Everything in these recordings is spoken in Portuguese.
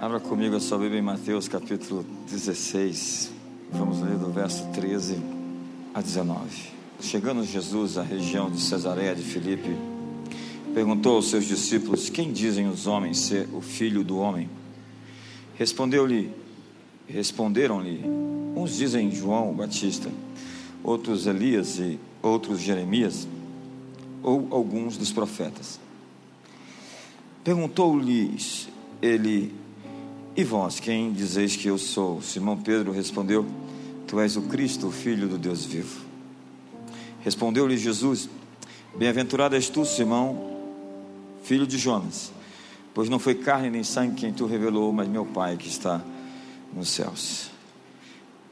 Abra comigo a sua Bíblia em Mateus capítulo 16. Vamos ler do verso 13 a 19. Chegando Jesus à região de Cesareia de Filipe, perguntou aos seus discípulos: Quem dizem os homens ser o filho do homem? Respondeu-lhe, responderam-lhe: Uns dizem João Batista, outros Elias e outros Jeremias, ou alguns dos profetas. Perguntou-lhes ele: E vós, quem dizeis que eu sou? Simão Pedro respondeu: Tu és o Cristo, o Filho do Deus vivo. Respondeu-lhe Jesus: Bem-aventurado és tu, Simão, filho de Jonas, pois não foi carne nem sangue quem tu revelou, mas meu Pai que está nos céus.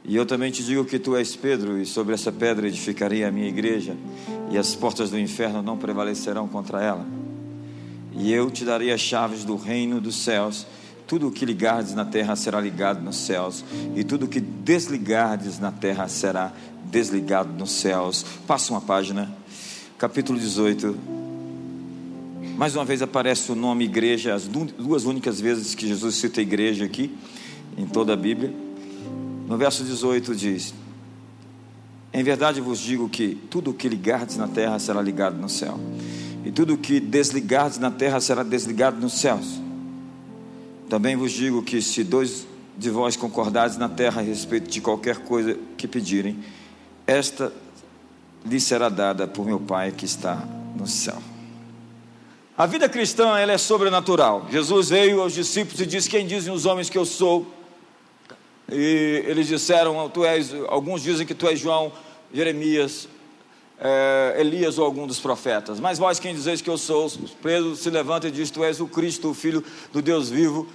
E eu também te digo que tu és Pedro, e sobre essa pedra edificarei a minha igreja, e as portas do inferno não prevalecerão contra ela. E eu te darei as chaves do reino dos céus. Tudo o que ligardes na terra será ligado nos céus, e tudo o que desligardes na terra será desligado nos céus. Passa uma página, capítulo 18. Mais uma vez aparece o nome igreja, as duas únicas vezes que Jesus cita igreja aqui, em toda a Bíblia. No verso 18 diz: Em verdade vos digo que tudo o que ligardes na terra será ligado no céu, e tudo o que desligardes na terra será desligado nos céus. Também vos digo que se dois de vós concordardes na terra a respeito de qualquer coisa que pedirem, esta lhe será dada por meu Pai que está no céu. A vida cristã ela é sobrenatural. Jesus veio aos discípulos e disse: Quem dizem os homens que eu sou? E eles disseram: Tu és, alguns dizem que tu és João, Jeremias, é, Elias ou algum dos profetas. Mas vós quem dizeis que eu sou? Pedro se levanta e diz: Tu és o Cristo, o Filho do Deus vivo.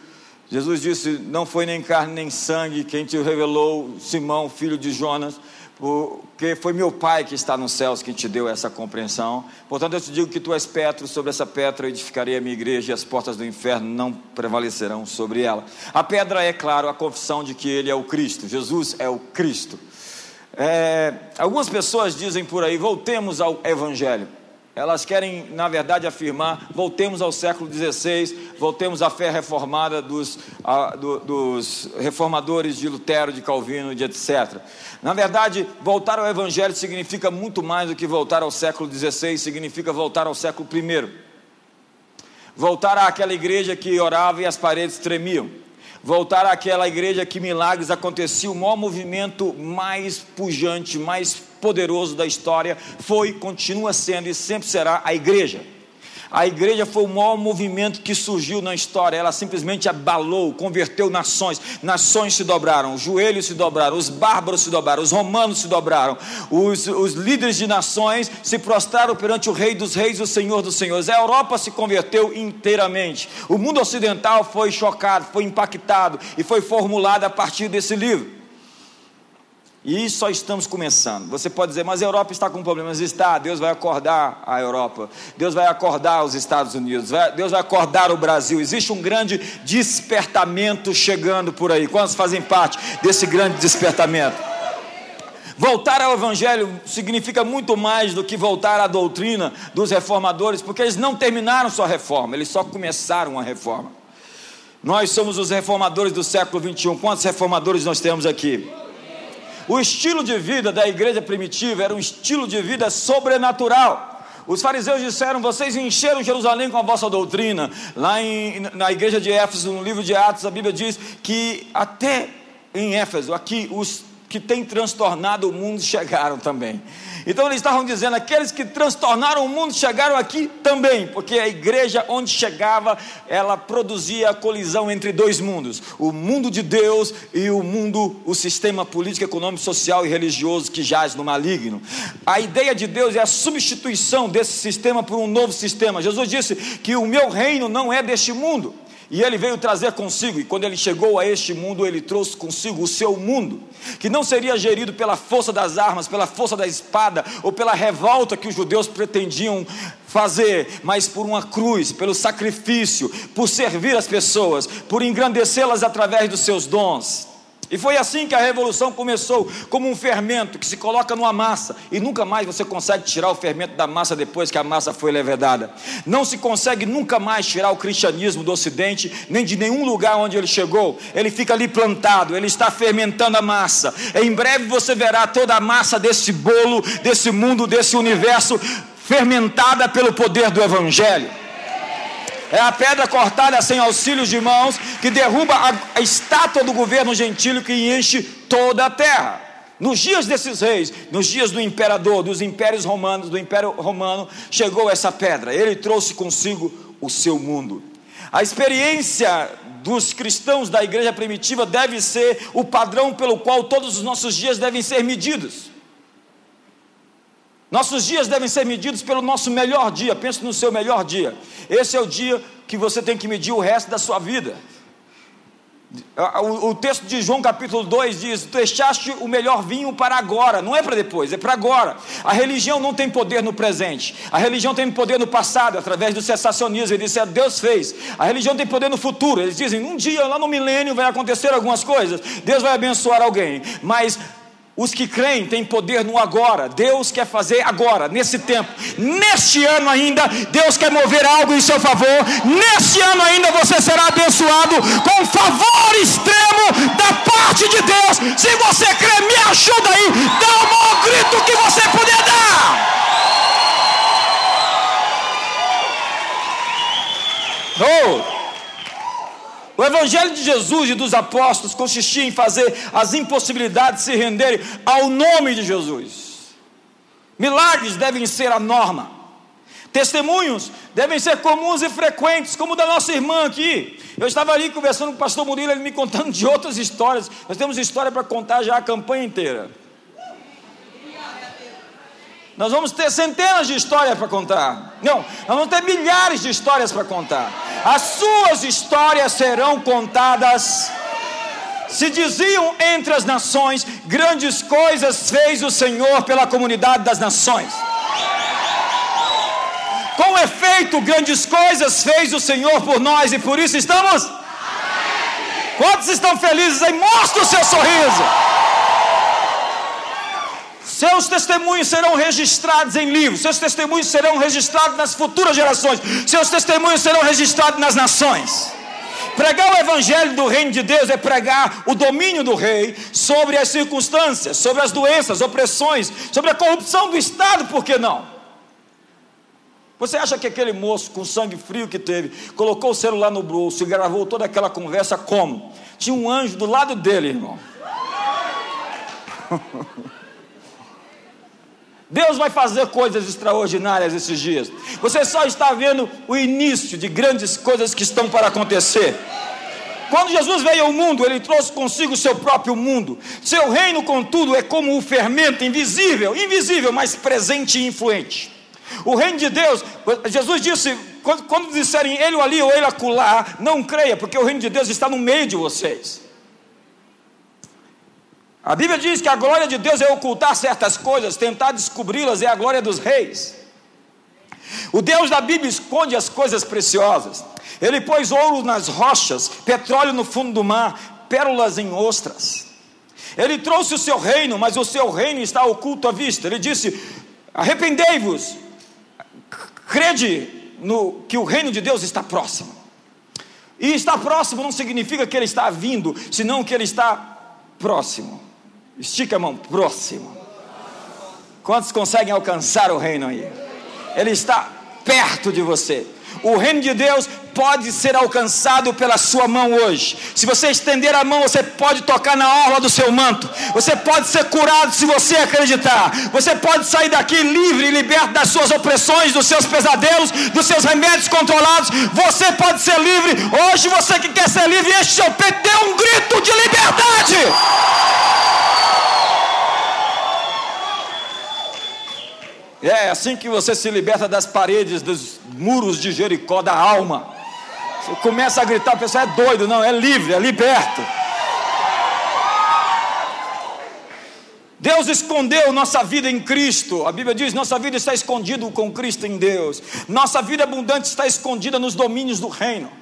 Jesus disse: Não foi nem carne nem sangue quem te revelou, Simão, filho de Jonas porque foi meu Pai que está nos céus que te deu essa compreensão. Portanto, eu te digo que tu és Petro, sobre essa pedra edificarei a minha igreja e as portas do inferno não prevalecerão sobre ela. A pedra é, claro, a confissão de que Ele é o Cristo, Jesus é o Cristo. É, algumas pessoas dizem por aí, voltemos ao Evangelho. Elas querem, na verdade, afirmar: voltemos ao século XVI, voltemos à fé reformada dos, a, do, dos reformadores de Lutero, de Calvino, de etc. Na verdade, voltar ao Evangelho significa muito mais do que voltar ao século XVI, significa voltar ao século I. Voltar àquela igreja que orava e as paredes tremiam voltar àquela igreja que milagres aconteciam, o maior movimento mais pujante, mais poderoso da história foi, continua sendo e sempre será a igreja. A igreja foi o maior movimento que surgiu na história. Ela simplesmente abalou, converteu nações. Nações se dobraram, os joelhos se dobraram, os bárbaros se dobraram, os romanos se dobraram. Os, os líderes de nações se prostraram perante o Rei dos Reis, o Senhor dos Senhores. A Europa se converteu inteiramente. O mundo ocidental foi chocado, foi impactado e foi formulado a partir desse livro. E só estamos começando. Você pode dizer, mas a Europa está com problemas. Está, Deus vai acordar a Europa. Deus vai acordar os Estados Unidos. Deus vai acordar o Brasil. Existe um grande despertamento chegando por aí. Quantos fazem parte desse grande despertamento? Voltar ao Evangelho significa muito mais do que voltar à doutrina dos reformadores, porque eles não terminaram sua reforma, eles só começaram a reforma. Nós somos os reformadores do século 21. Quantos reformadores nós temos aqui? O estilo de vida da igreja primitiva era um estilo de vida sobrenatural. Os fariseus disseram: Vocês encheram Jerusalém com a vossa doutrina. Lá em, na igreja de Éfeso, no livro de Atos, a Bíblia diz que até em Éfeso, aqui, os que têm transtornado o mundo chegaram também. Então eles estavam dizendo: aqueles que transtornaram o mundo chegaram aqui também, porque a igreja onde chegava, ela produzia a colisão entre dois mundos: o mundo de Deus e o mundo, o sistema político, econômico, social e religioso que jaz no maligno. A ideia de Deus é a substituição desse sistema por um novo sistema. Jesus disse que o meu reino não é deste mundo. E ele veio trazer consigo, e quando ele chegou a este mundo, ele trouxe consigo o seu mundo, que não seria gerido pela força das armas, pela força da espada, ou pela revolta que os judeus pretendiam fazer, mas por uma cruz, pelo sacrifício, por servir as pessoas, por engrandecê-las através dos seus dons. E foi assim que a revolução começou, como um fermento que se coloca numa massa e nunca mais você consegue tirar o fermento da massa depois que a massa foi levedada. Não se consegue nunca mais tirar o cristianismo do ocidente, nem de nenhum lugar onde ele chegou. Ele fica ali plantado, ele está fermentando a massa. Em breve você verá toda a massa desse bolo, desse mundo, desse universo fermentada pelo poder do evangelho. É a pedra cortada sem auxílios de mãos que derruba a, a estátua do governo gentílio que enche toda a terra. Nos dias desses reis, nos dias do imperador, dos impérios romanos, do império romano, chegou essa pedra. Ele trouxe consigo o seu mundo. A experiência dos cristãos da igreja primitiva deve ser o padrão pelo qual todos os nossos dias devem ser medidos. Nossos dias devem ser medidos pelo nosso melhor dia. Pense no seu melhor dia. Esse é o dia que você tem que medir o resto da sua vida. O, texto de João capítulo 2 diz: deixaste o melhor vinho para agora, não é para depois, é para agora. A religião não tem poder no presente, a religião tem poder no passado, através do cessacionismo. Ele disse: é, Deus fez. A religião tem poder no futuro. Eles dizem: Um dia lá no milênio vai acontecer algumas coisas, Deus vai abençoar alguém, mas os que creem têm poder no agora. Deus quer fazer agora, nesse tempo. Neste ano ainda, Deus quer mover algo em seu favor. Neste ano ainda você será abençoado com favor extremo da parte de Deus. Se você crê, me ajuda aí. Dá o maior grito que você puder dar. Oh. O Evangelho de Jesus e dos apóstolos consistia em fazer as impossibilidades se renderem ao nome de Jesus. Milagres devem ser a norma. Testemunhos devem ser comuns e frequentes, como o da nossa irmã aqui. Eu estava ali conversando com o pastor Murilo, ele me contando de outras histórias. Nós temos história para contar já a campanha inteira. Nós vamos ter centenas de histórias para contar. Não, nós vamos ter milhares de histórias para contar. As suas histórias serão contadas. Se diziam entre as nações, grandes coisas fez o Senhor pela comunidade das nações. Com efeito, grandes coisas fez o Senhor por nós e por isso estamos. Quantos estão felizes aí? Mostra o seu sorriso. Seus testemunhos serão registrados em livros, seus testemunhos serão registrados nas futuras gerações, seus testemunhos serão registrados nas nações. Pregar o evangelho do reino de Deus é pregar o domínio do rei sobre as circunstâncias, sobre as doenças, opressões, sobre a corrupção do Estado, por que não? Você acha que aquele moço com sangue frio que teve, colocou o celular no bolso e gravou toda aquela conversa como? Tinha um anjo do lado dele, irmão. Deus vai fazer coisas extraordinárias esses dias. Você só está vendo o início de grandes coisas que estão para acontecer. Quando Jesus veio ao mundo, ele trouxe consigo o seu próprio mundo. Seu reino, contudo, é como um fermento invisível, invisível, mas presente e influente. O reino de Deus, Jesus disse, quando, quando disserem ele ali ou ele acolá, não creia, porque o reino de Deus está no meio de vocês. A Bíblia diz que a glória de Deus é ocultar certas coisas, tentar descobri-las é a glória dos reis. O Deus da Bíblia esconde as coisas preciosas. Ele pôs ouro nas rochas, petróleo no fundo do mar, pérolas em ostras. Ele trouxe o seu reino, mas o seu reino está oculto à vista. Ele disse: Arrependei-vos, crede no que o reino de Deus está próximo. E está próximo não significa que ele está vindo, senão que ele está próximo. Estica a mão, próximo. Quantos conseguem alcançar o reino aí? Ele está perto de você. O reino de Deus pode ser alcançado pela sua mão hoje. Se você estender a mão, você pode tocar na orla do seu manto. Você pode ser curado se você acreditar. Você pode sair daqui livre e liberto das suas opressões, dos seus pesadelos, dos seus remédios controlados. Você pode ser livre. Hoje você que quer ser livre, enche seu peito, dê um grito de liberdade. É assim que você se liberta das paredes, dos muros de Jericó, da alma. Você começa a gritar, o pessoal é doido, não, é livre, é liberto. Deus escondeu nossa vida em Cristo. A Bíblia diz: nossa vida está escondida com Cristo em Deus. Nossa vida abundante está escondida nos domínios do reino.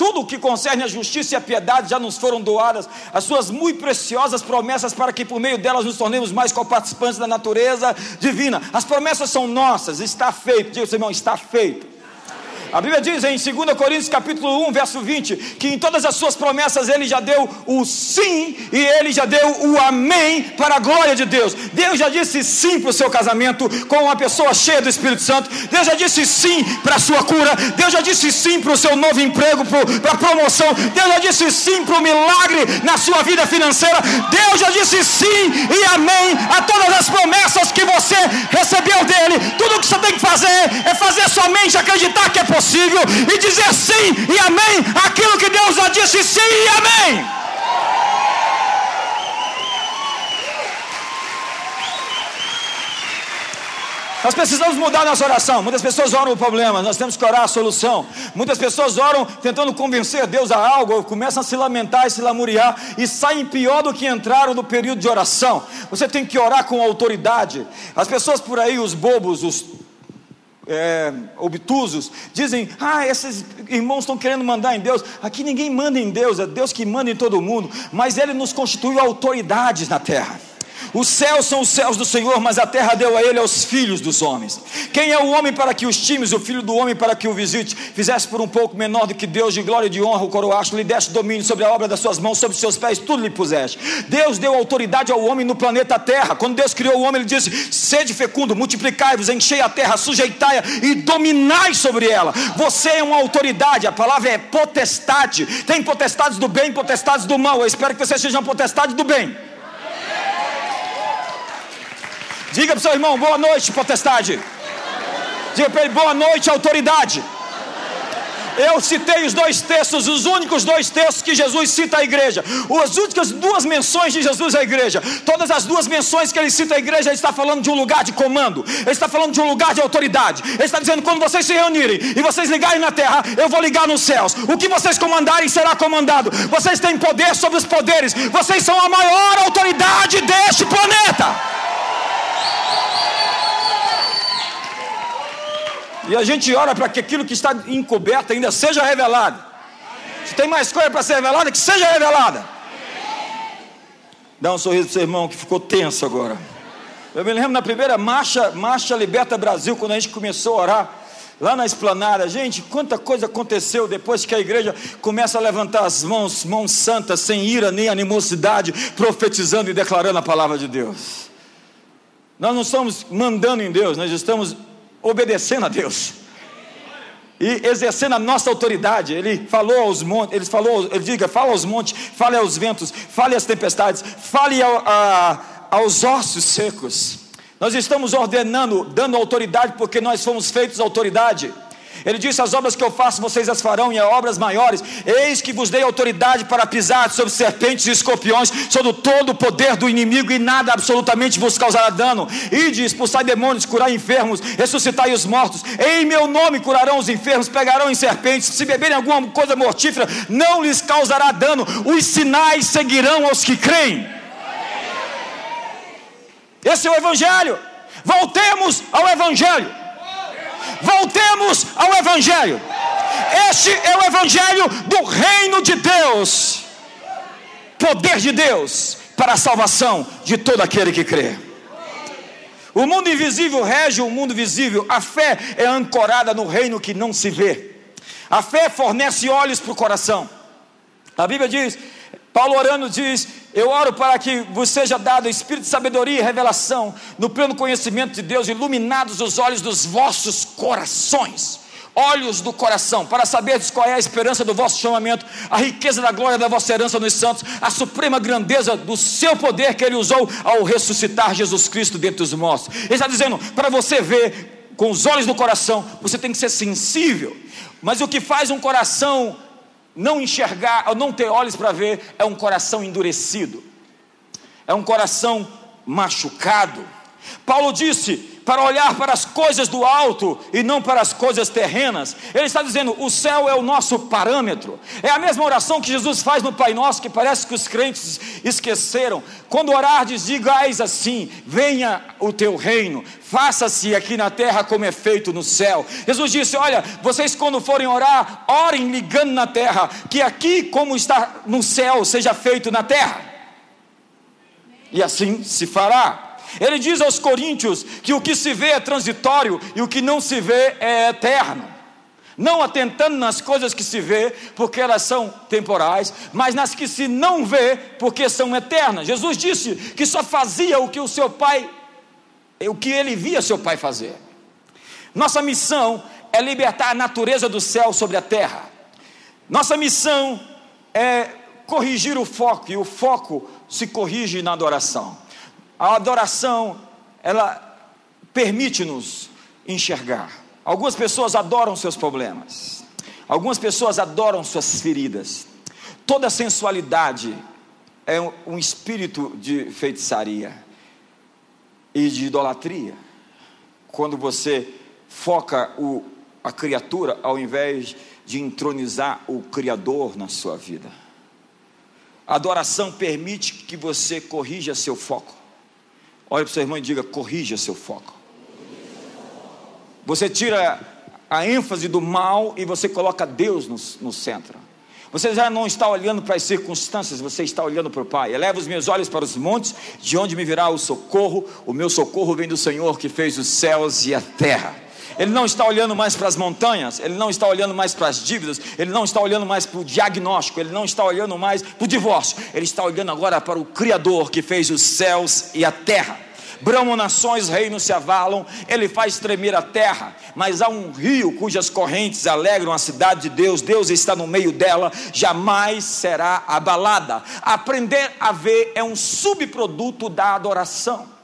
Tudo o que concerne a justiça e a piedade já nos foram doadas, as suas muito preciosas promessas para que por meio delas nos tornemos mais coparticipantes da natureza divina. As promessas são nossas, está feito. Diga, irmão, está feito. A Bíblia diz em 2 Coríntios capítulo 1, verso 20, que em todas as suas promessas ele já deu o sim e ele já deu o amém para a glória de Deus. Deus já disse sim para o seu casamento com uma pessoa cheia do Espírito Santo. Deus já disse sim para a sua cura. Deus já disse sim para o seu novo emprego, para a promoção. Deus já disse sim para o milagre na sua vida financeira. Deus já disse sim e amém a todas as promessas que você recebeu dele. Tudo o que você tem que fazer é fazer somente acreditar que é possível possível e dizer sim e amém aquilo que Deus já disse sim e amém. Nós precisamos mudar nossa oração. Muitas pessoas oram o problema, nós temos que orar a solução. Muitas pessoas oram tentando convencer Deus a algo, começam a se lamentar e se lamuriar e saem pior do que entraram no período de oração. Você tem que orar com autoridade. As pessoas por aí, os bobos, os é, obtusos, dizem: Ah, esses irmãos estão querendo mandar em Deus. Aqui ninguém manda em Deus, é Deus que manda em todo mundo, mas Ele nos constituiu autoridades na terra. Os céus são os céus do Senhor, mas a terra deu a ele aos filhos dos homens. Quem é o homem para que os times, o filho do homem para que o visite? Fizesse por um pouco menor do que Deus, de glória e de honra, o coroaste, lhe deste domínio sobre a obra das suas mãos, sobre os seus pés, tudo lhe puseste. Deus deu autoridade ao homem no planeta Terra. Quando Deus criou o homem, ele disse: Sede fecundo, multiplicai-vos, enchei a terra, sujeitai-a e dominai sobre ela. Você é uma autoridade, a palavra é potestade. Tem potestades do bem, potestades do mal. Eu espero que você seja uma potestade do bem. Diga para o seu irmão, boa noite, potestade. Diga para ele, boa noite, autoridade. Eu citei os dois textos, os únicos dois textos que Jesus cita à igreja, as únicas duas menções de Jesus à igreja. Todas as duas menções que ele cita à igreja, ele está falando de um lugar de comando, ele está falando de um lugar de autoridade. Ele está dizendo: quando vocês se reunirem e vocês ligarem na terra, eu vou ligar nos céus. O que vocês comandarem será comandado. Vocês têm poder sobre os poderes, vocês são a maior autoridade deste planeta. E a gente ora para que aquilo que está encoberto ainda seja revelado. Se tem mais coisa para ser revelada, que seja revelada. Dá um sorriso para o seu irmão que ficou tenso agora. Eu me lembro na primeira marcha, Marcha Liberta Brasil, quando a gente começou a orar lá na esplanada. Gente, quanta coisa aconteceu depois que a igreja começa a levantar as mãos, mãos santas, sem ira nem animosidade, profetizando e declarando a palavra de Deus. Nós não estamos mandando em Deus, nós estamos obedecendo a Deus e exercendo a nossa autoridade. Ele falou aos montes, ele falou, ele diga, fala aos montes, fale aos ventos, fale às tempestades, fale ao, a, aos ossos secos. Nós estamos ordenando, dando autoridade, porque nós fomos feitos autoridade. Ele disse: As obras que eu faço, vocês as farão, e as obras maiores. Eis que vos dei autoridade para pisar sobre serpentes e escorpiões, sobre todo o poder do inimigo, e nada absolutamente vos causará dano. Ide, expulsai demônios, curai enfermos, ressuscitai os mortos. Em meu nome curarão os enfermos, pegarão em serpentes. Se beberem alguma coisa mortífera, não lhes causará dano. Os sinais seguirão aos que creem. Esse é o Evangelho. Voltemos ao Evangelho. Voltemos ao Evangelho. Este é o Evangelho do reino de Deus. Poder de Deus para a salvação de todo aquele que crê. O mundo invisível rege o mundo visível. A fé é ancorada no reino que não se vê. A fé fornece olhos para o coração. A Bíblia diz Paulo orando diz: Eu oro para que vos seja dado espírito de sabedoria e revelação, no pleno conhecimento de Deus, iluminados os olhos dos vossos corações, olhos do coração, para saberdes qual é a esperança do vosso chamamento, a riqueza da glória da vossa herança nos santos, a suprema grandeza do seu poder que ele usou ao ressuscitar Jesus Cristo dentre os mortos. Ele está dizendo: para você ver com os olhos do coração, você tem que ser sensível, mas o que faz um coração não enxergar, não ter olhos para ver, é um coração endurecido, é um coração machucado. Paulo disse para olhar para as coisas do alto e não para as coisas terrenas. Ele está dizendo: o céu é o nosso parâmetro. É a mesma oração que Jesus faz no Pai Nosso, que parece que os crentes esqueceram. Quando orardes, digais assim: venha o teu reino, faça-se aqui na terra como é feito no céu. Jesus disse: Olha, vocês quando forem orar, orem ligando na terra, que aqui como está no céu, seja feito na terra. E assim se fará. Ele diz aos coríntios que o que se vê é transitório e o que não se vê é eterno. Não atentando nas coisas que se vê, porque elas são temporais, mas nas que se não vê, porque são eternas. Jesus disse que só fazia o que o seu pai, o que ele via seu pai fazer. Nossa missão é libertar a natureza do céu sobre a terra. Nossa missão é corrigir o foco, e o foco se corrige na adoração. A adoração, ela permite-nos enxergar. Algumas pessoas adoram seus problemas. Algumas pessoas adoram suas feridas. Toda sensualidade é um espírito de feitiçaria e de idolatria. Quando você foca o, a criatura ao invés de entronizar o Criador na sua vida. A adoração permite que você corrija seu foco. Olhe para o seu irmão e diga: corrija seu foco. Você tira a ênfase do mal e você coloca Deus no, no centro. Você já não está olhando para as circunstâncias, você está olhando para o Pai. Eleva os meus olhos para os montes, de onde me virá o socorro. O meu socorro vem do Senhor que fez os céus e a terra. Ele não está olhando mais para as montanhas, ele não está olhando mais para as dívidas, ele não está olhando mais para o diagnóstico, ele não está olhando mais para o divórcio, ele está olhando agora para o Criador que fez os céus e a terra. Bramam nações, reinos se avalam, ele faz tremer a terra, mas há um rio cujas correntes alegram a cidade de Deus, Deus está no meio dela, jamais será abalada. Aprender a ver é um subproduto da adoração.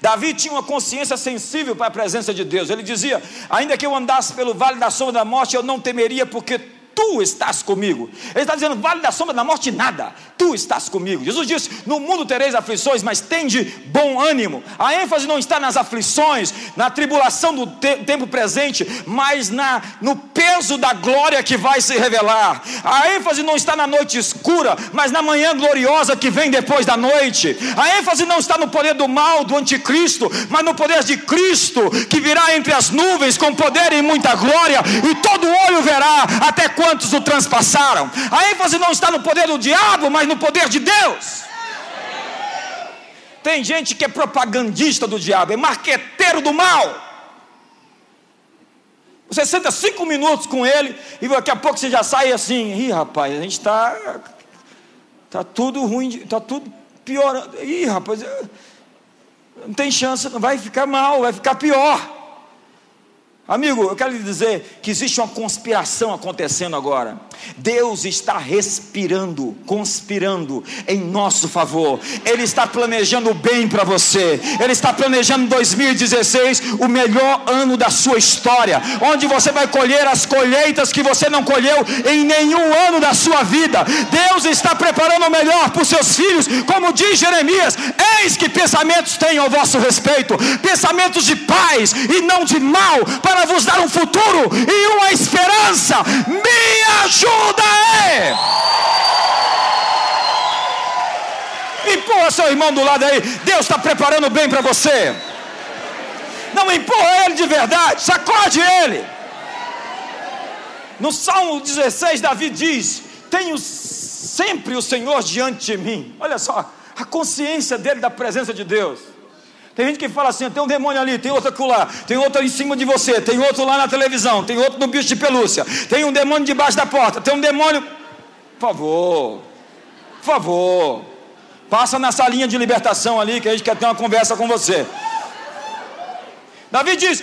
Davi tinha uma consciência sensível para a presença de Deus. Ele dizia: Ainda que eu andasse pelo vale da sombra da morte, eu não temeria, porque tu estás comigo. Ele está dizendo: Vale da sombra da morte, nada tu estás comigo. Jesus disse: No mundo tereis aflições, mas tende bom ânimo. A ênfase não está nas aflições, na tribulação do te tempo presente, mas na, no peso da glória que vai se revelar. A ênfase não está na noite escura, mas na manhã gloriosa que vem depois da noite. A ênfase não está no poder do mal, do anticristo, mas no poder de Cristo, que virá entre as nuvens com poder e muita glória, e todo olho verá até quantos o transpassaram. A ênfase não está no poder do diabo, mas no poder de Deus. Tem gente que é propagandista do diabo, é marqueteiro do mal. Você senta cinco minutos com ele e daqui a pouco você já sai assim, ih rapaz, a gente está tá tudo ruim, está tudo piorando. Ih rapaz, não tem chance, vai ficar mal, vai ficar pior. Amigo, eu quero lhe dizer que existe uma conspiração acontecendo agora. Deus está respirando, conspirando em nosso favor. Ele está planejando o bem para você. Ele está planejando 2016, o melhor ano da sua história, onde você vai colher as colheitas que você não colheu em nenhum ano da sua vida. Deus está preparando o melhor para os seus filhos, como diz Jeremias: Eis que pensamentos tenho ao vosso respeito, pensamentos de paz e não de mal, para vos dar um futuro e uma esperança. Me ajuda aí. Empurra seu irmão do lado aí. Deus está preparando bem para você. Não empurra ele de verdade, sacode ele. No Salmo 16, Davi diz: Tenho sempre o Senhor diante de mim. Olha só, a consciência dele da presença de Deus. Tem gente que fala assim: tem um demônio ali, tem outro lá, tem outro em cima de você, tem outro lá na televisão, tem outro no bicho de pelúcia, tem um demônio debaixo da porta, tem um demônio. Por favor, por favor, passa na salinha de libertação ali que a gente quer ter uma conversa com você. Davi diz: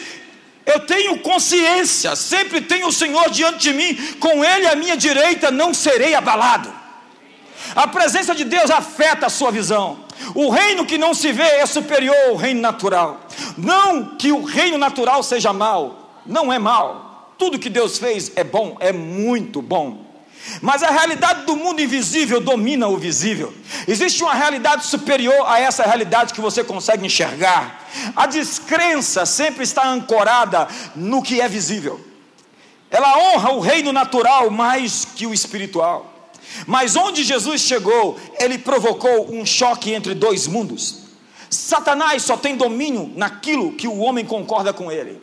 Eu tenho consciência, sempre tenho o Senhor diante de mim, com Ele à minha direita não serei abalado. A presença de Deus afeta a sua visão. O reino que não se vê é superior ao reino natural. Não que o reino natural seja mal, não é mal. Tudo que Deus fez é bom, é muito bom. Mas a realidade do mundo invisível domina o visível. Existe uma realidade superior a essa realidade que você consegue enxergar. A descrença sempre está ancorada no que é visível. Ela honra o reino natural mais que o espiritual. Mas onde Jesus chegou, ele provocou um choque entre dois mundos. Satanás só tem domínio naquilo que o homem concorda com ele.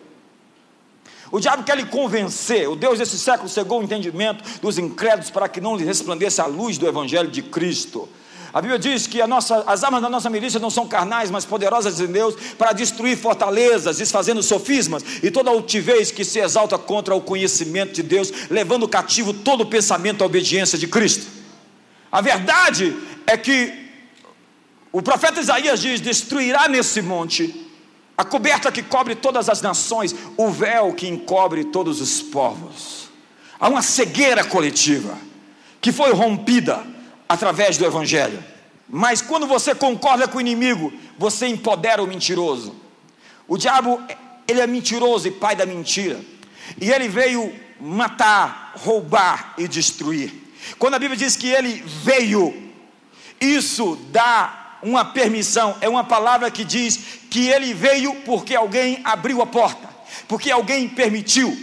O diabo quer lhe convencer, o Deus desse século cegou o entendimento dos incrédulos para que não lhe resplandeça a luz do Evangelho de Cristo. A Bíblia diz que nossa, as armas da nossa milícia não são carnais, mas poderosas em Deus para destruir fortalezas, desfazendo sofismas e toda altivez que se exalta contra o conhecimento de Deus, levando cativo todo o pensamento à obediência de Cristo. A verdade é que o profeta Isaías diz: destruirá nesse monte a coberta que cobre todas as nações, o véu que encobre todos os povos. Há uma cegueira coletiva que foi rompida através do Evangelho. Mas quando você concorda com o inimigo, você empodera o mentiroso. O diabo, ele é mentiroso e pai da mentira. E ele veio matar, roubar e destruir. Quando a Bíblia diz que ele veio, isso dá uma permissão, é uma palavra que diz que ele veio porque alguém abriu a porta, porque alguém permitiu.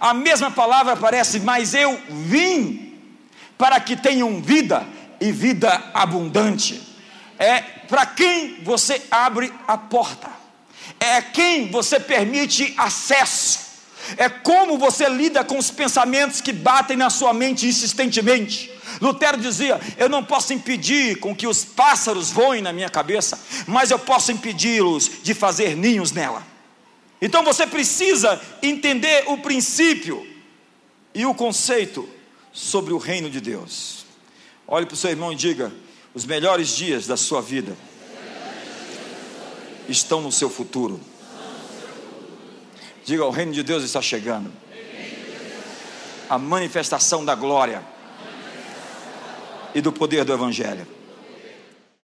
A mesma palavra aparece, mas eu vim para que tenham vida e vida abundante. É para quem você abre a porta, é quem você permite acesso, é como você lida com os pensamentos que batem na sua mente insistentemente. Lutero dizia: Eu não posso impedir com que os pássaros voem na minha cabeça, mas eu posso impedi-los de fazer ninhos nela. Então você precisa entender o princípio e o conceito sobre o reino de Deus. Olhe para o seu irmão e diga: Os melhores dias da sua vida estão no seu futuro. Diga: O reino de Deus está chegando. A manifestação da glória e do poder do Evangelho.